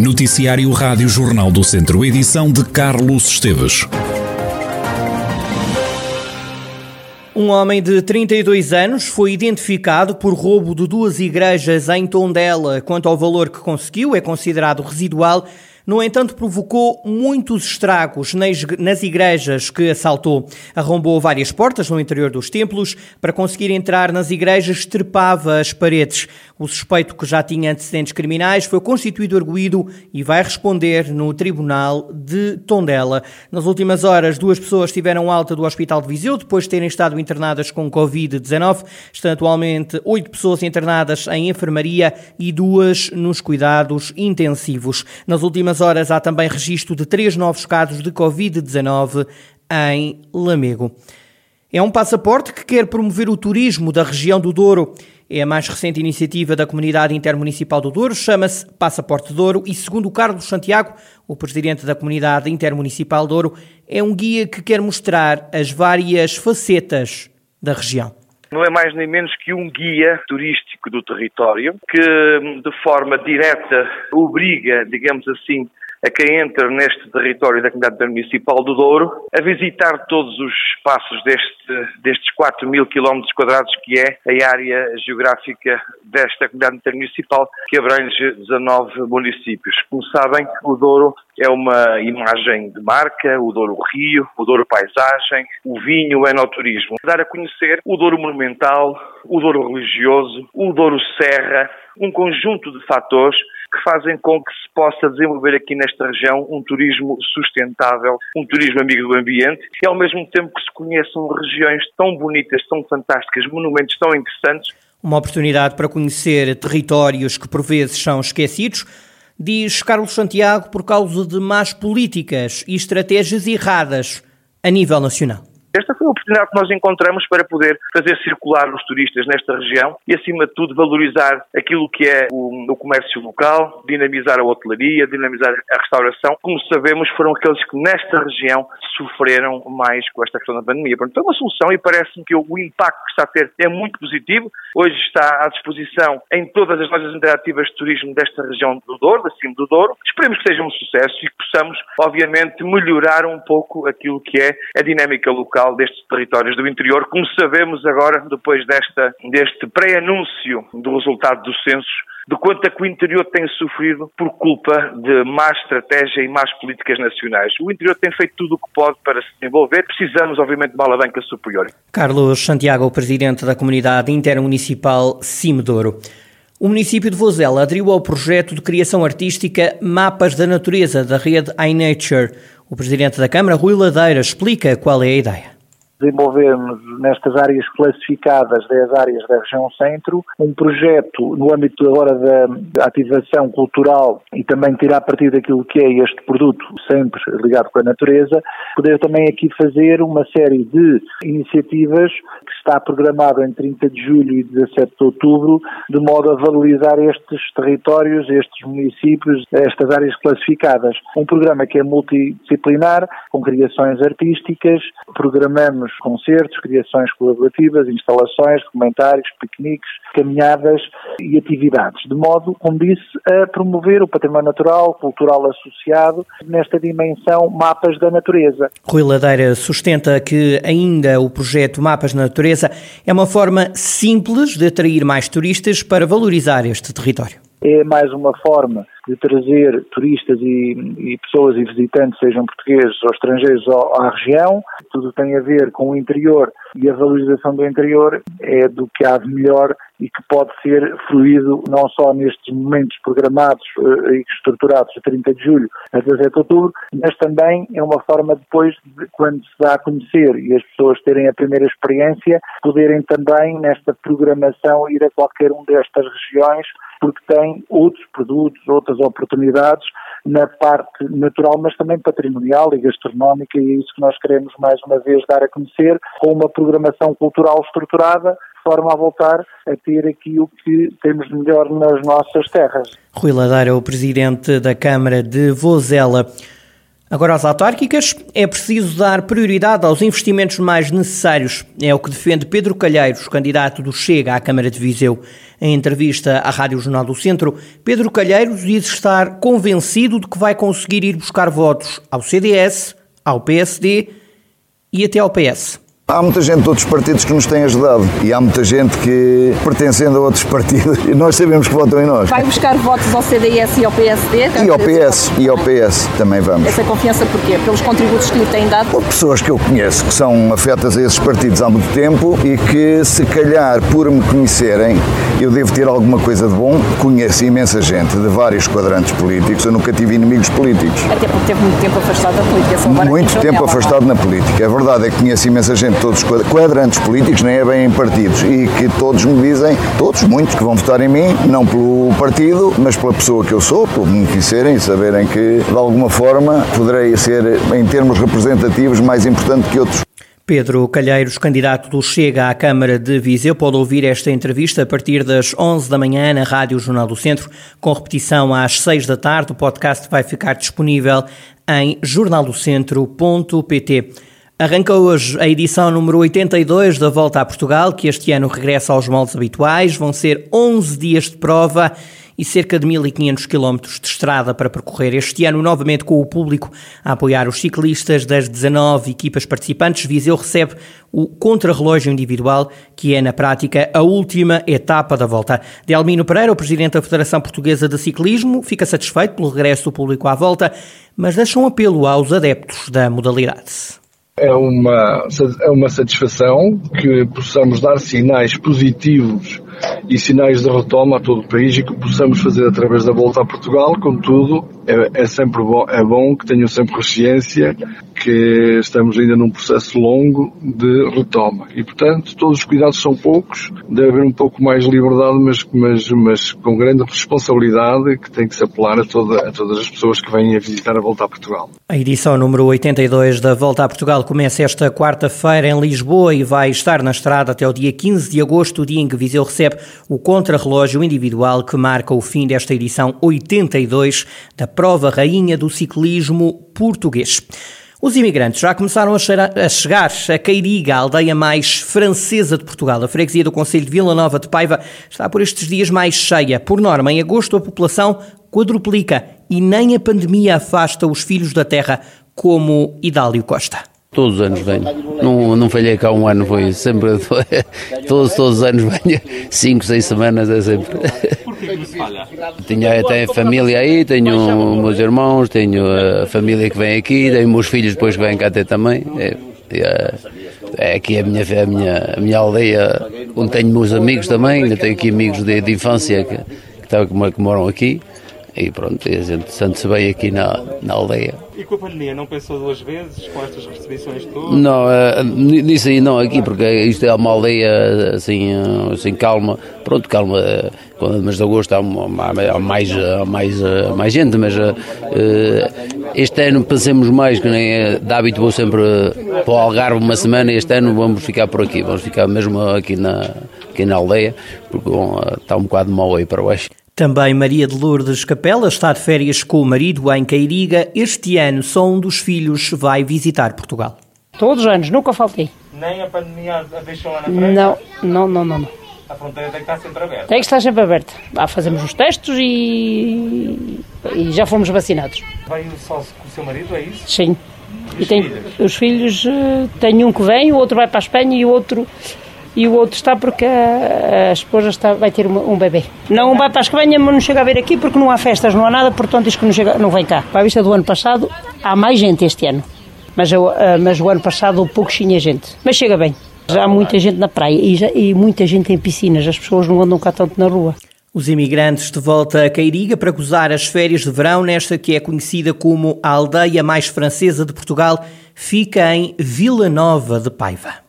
Noticiário Rádio Jornal do Centro, edição de Carlos Esteves. Um homem de 32 anos foi identificado por roubo de duas igrejas em Tondela. Quanto ao valor que conseguiu, é considerado residual no entanto, provocou muitos estragos nas igrejas que assaltou. Arrombou várias portas no interior dos templos. Para conseguir entrar nas igrejas, trepava as paredes. O suspeito, que já tinha antecedentes criminais, foi constituído arguído e vai responder no Tribunal de Tondela. Nas últimas horas, duas pessoas tiveram alta do Hospital de Viseu depois de terem estado internadas com Covid-19. Estão atualmente oito pessoas internadas em enfermaria e duas nos cuidados intensivos. Nas últimas horas há também registro de três novos casos de Covid-19 em Lamego. É um passaporte que quer promover o turismo da região do Douro. É a mais recente iniciativa da Comunidade Intermunicipal do Douro, chama-se Passaporte Douro e, segundo Carlos Santiago, o presidente da Comunidade Intermunicipal Douro, é um guia que quer mostrar as várias facetas da região não é mais nem menos que um guia turístico do território que, de forma direta, obriga, digamos assim, a quem entra neste território da Comunidade Municipal do Douro a visitar todos os espaços deste, destes 4 mil quilómetros quadrados que é a área geográfica desta Comunidade Municipal que abrange 19 municípios. Como sabem, o Douro é uma imagem de marca, o Douro Rio, o Douro Paisagem, o vinho, o enoturismo. Dar a conhecer o Douro Monumental, o Douro Religioso, o Douro Serra, um conjunto de fatores que fazem com que se possa desenvolver aqui nesta região um turismo sustentável, um turismo amigo do ambiente e ao mesmo tempo que se conheçam regiões tão bonitas, tão fantásticas, monumentos tão interessantes. Uma oportunidade para conhecer territórios que por vezes são esquecidos, diz Carlos Santiago, por causa de más políticas e estratégias erradas a nível nacional. Esta foi a oportunidade que nós encontramos para poder fazer circular os turistas nesta região e, acima de tudo, valorizar aquilo que é o, o comércio local, dinamizar a hotelaria, dinamizar a restauração. Como sabemos, foram aqueles que nesta região sofreram mais com esta questão da pandemia. Portanto, é uma solução e parece-me que o impacto que está a ter é muito positivo. Hoje está à disposição em todas as lojas interativas de turismo desta região do Douro, da cima do Douro. Esperemos que seja um sucesso e que possamos, obviamente, melhorar um pouco aquilo que é a dinâmica local destes territórios do interior, como sabemos agora, depois desta, deste pré-anúncio do resultado dos censos, de quanto é que o interior tem sofrido por culpa de má estratégia e más políticas nacionais. O interior tem feito tudo o que pode para se desenvolver, precisamos, obviamente, de uma alavanca superior. Carlos Santiago, presidente da comunidade intermunicipal Cimedouro. O município de Vozela aderiu ao projeto de criação artística Mapas da Natureza da rede iNature. O presidente da Câmara, Rui Ladeira, explica qual é a ideia desenvolvemos nestas áreas classificadas, 10 áreas da região centro, um projeto no âmbito agora da ativação cultural e também tirar partido daquilo que é este produto, sempre ligado com a natureza, poder também aqui fazer uma série de iniciativas que está programado em 30 de julho e 17 de outubro, de modo a valorizar estes territórios, estes municípios, estas áreas classificadas. Um programa que é multidisciplinar, com criações artísticas, programamos concertos, criações colaborativas, instalações, documentários, piqueniques, caminhadas e atividades, de modo, como disse, a promover o património natural, cultural associado, nesta dimensão Mapas da Natureza. Rui Ladeira sustenta que ainda o projeto Mapas da Natureza é uma forma simples de atrair mais turistas para valorizar este território. É mais uma forma de trazer turistas e, e, pessoas e visitantes, sejam portugueses ou estrangeiros, à região. Tudo tem a ver com o interior e a valorização do interior é do que há de melhor e que pode ser fluído não só nestes momentos programados uh, e estruturados a 30 de julho a 17 de outubro, mas também é uma forma depois, de, quando se dá a conhecer e as pessoas terem a primeira experiência, poderem também nesta programação ir a qualquer um destas regiões porque tem outros produtos, outras oportunidades na parte natural, mas também patrimonial e gastronómica, e é isso que nós queremos mais uma vez dar a conhecer, com uma programação cultural estruturada, de forma a voltar a ter aqui o que temos melhor nas nossas terras. Rui Ladeira, o presidente da Câmara de Vozela. Agora, às autárquicas, é preciso dar prioridade aos investimentos mais necessários. É o que defende Pedro Calheiros, candidato do Chega à Câmara de Viseu. Em entrevista à Rádio Jornal do Centro, Pedro Calheiros diz estar convencido de que vai conseguir ir buscar votos ao CDS, ao PSD e até ao PS. Há muita gente de outros partidos que nos tem ajudado e há muita gente que, pertencendo a outros partidos, nós sabemos que votam em nós. Vai buscar votos ao CDS e ao PSD? E ao PS, e ao PS também vamos. Essa confiança porquê? Pelos contributos que lhe têm dado? Por pessoas que eu conheço que são afetas a esses partidos há muito tempo e que, se calhar, por me conhecerem, eu devo ter alguma coisa de bom. Conheço imensa gente de vários quadrantes políticos, eu nunca tive inimigos políticos. Até porque teve muito tempo afastado da política. Muito tempo afastado na política. É verdade, é que conheço imensa gente todos os quadrantes políticos, nem é bem em partidos, e que todos me dizem, todos, muitos, que vão votar em mim, não pelo partido, mas pela pessoa que eu sou, por me conhecerem e saberem que, de alguma forma, poderei ser, em termos representativos, mais importante que outros. Pedro Calheiros, candidato do Chega à Câmara de Viseu, pode ouvir esta entrevista a partir das 11 da manhã na Rádio Jornal do Centro, com repetição às 6 da tarde. O podcast vai ficar disponível em jornaldocentro.pt. Arranca hoje a edição número 82 da Volta a Portugal, que este ano regressa aos moldes habituais. Vão ser 11 dias de prova e cerca de 1.500 quilómetros de estrada para percorrer. Este ano, novamente com o público a apoiar os ciclistas das 19 equipas participantes, Viseu recebe o contrarrelógio individual, que é, na prática, a última etapa da volta. Delmino Pereira, o presidente da Federação Portuguesa de Ciclismo, fica satisfeito pelo regresso do público à volta, mas deixa um apelo aos adeptos da modalidade é uma, é uma satisfação que possamos dar sinais positivos e sinais de retoma a todo o país e que possamos fazer através da volta a Portugal, contudo, é, é sempre bom, é bom que tenham sempre consciência que estamos ainda num processo longo de retoma. E, portanto, todos os cuidados são poucos, deve haver um pouco mais de liberdade, mas, mas, mas com grande responsabilidade que tem que se apelar a, toda, a todas as pessoas que vêm a visitar a Volta a Portugal. A edição número 82 da Volta a Portugal começa esta quarta-feira em Lisboa e vai estar na estrada até o dia 15 de agosto, o dia em que Viseu recebe o contrarrelógio individual que marca o fim desta edição 82 da prova rainha do ciclismo português. Os imigrantes já começaram a, chegar a Cairiga, a aldeia mais francesa de Portugal. A freguesia do Conselho de Vila Nova de Paiva está por estes dias mais cheia. Por norma, em agosto a população quadruplica e nem a pandemia afasta os filhos da terra, como Idálio Costa. Todos os anos venho. Não, não falhei cá um ano, foi sempre. todos, todos os anos venho. Cinco, seis semanas é sempre. Tenho até família aí, tenho meus irmãos, tenho a família que vem aqui, tenho meus filhos depois que vêm cá até também. É, é, é aqui a minha, a, minha, a minha aldeia, onde tenho meus amigos também, ainda tenho aqui amigos de, de infância que, que, que moram aqui. E pronto, a gente sente-se bem aqui na, na aldeia. E com a pandemia, não pensou duas vezes com estas restrições todas? Não, uh, nisso aí não, aqui, porque isto é uma aldeia assim, uh, assim calma. Pronto, calma, uh, quando no mês de agosto há, há, há mais, há mais, uh, mais gente, mas este ano pensemos mais, que nem de hábito vou sempre para o Algarve uma semana, este ano vamos ficar por aqui, vamos ficar mesmo aqui na, aqui na aldeia, porque bom, está um bocado mal aí para baixo. Também Maria de Lourdes Capela está de férias com o marido em Cairiga. Este ano só um dos filhos vai visitar Portugal. Todos os anos, nunca faltei. Nem a pandemia a deixou lá na frente? Não, não, não, não. A fronteira tem que estar sempre aberta? Tem que estar sempre aberta. Ah, fazemos os testes e, e já fomos vacinados. Veio só com o seu marido, é isso? Sim. E, e tem, filhos? os filhos, eh, tem um que vem, o outro vai para a Espanha e o outro e o outro está porque a, a esposa está, vai ter um, um bebê. Não vai para a Espanha, mas não chega a ver aqui porque não há festas, não há nada, portanto diz que não, chega, não vem cá. Para a vista do ano passado, há mais gente este ano. Mas, mas o ano passado pouco tinha gente. Mas chega bem. Já há muita gente na praia e, já, e muita gente em piscinas. As pessoas não andam cá tanto na rua. Os imigrantes de volta a Cairiga para gozar as férias de verão nesta que é conhecida como a aldeia mais francesa de Portugal, fica em Vila Nova de Paiva.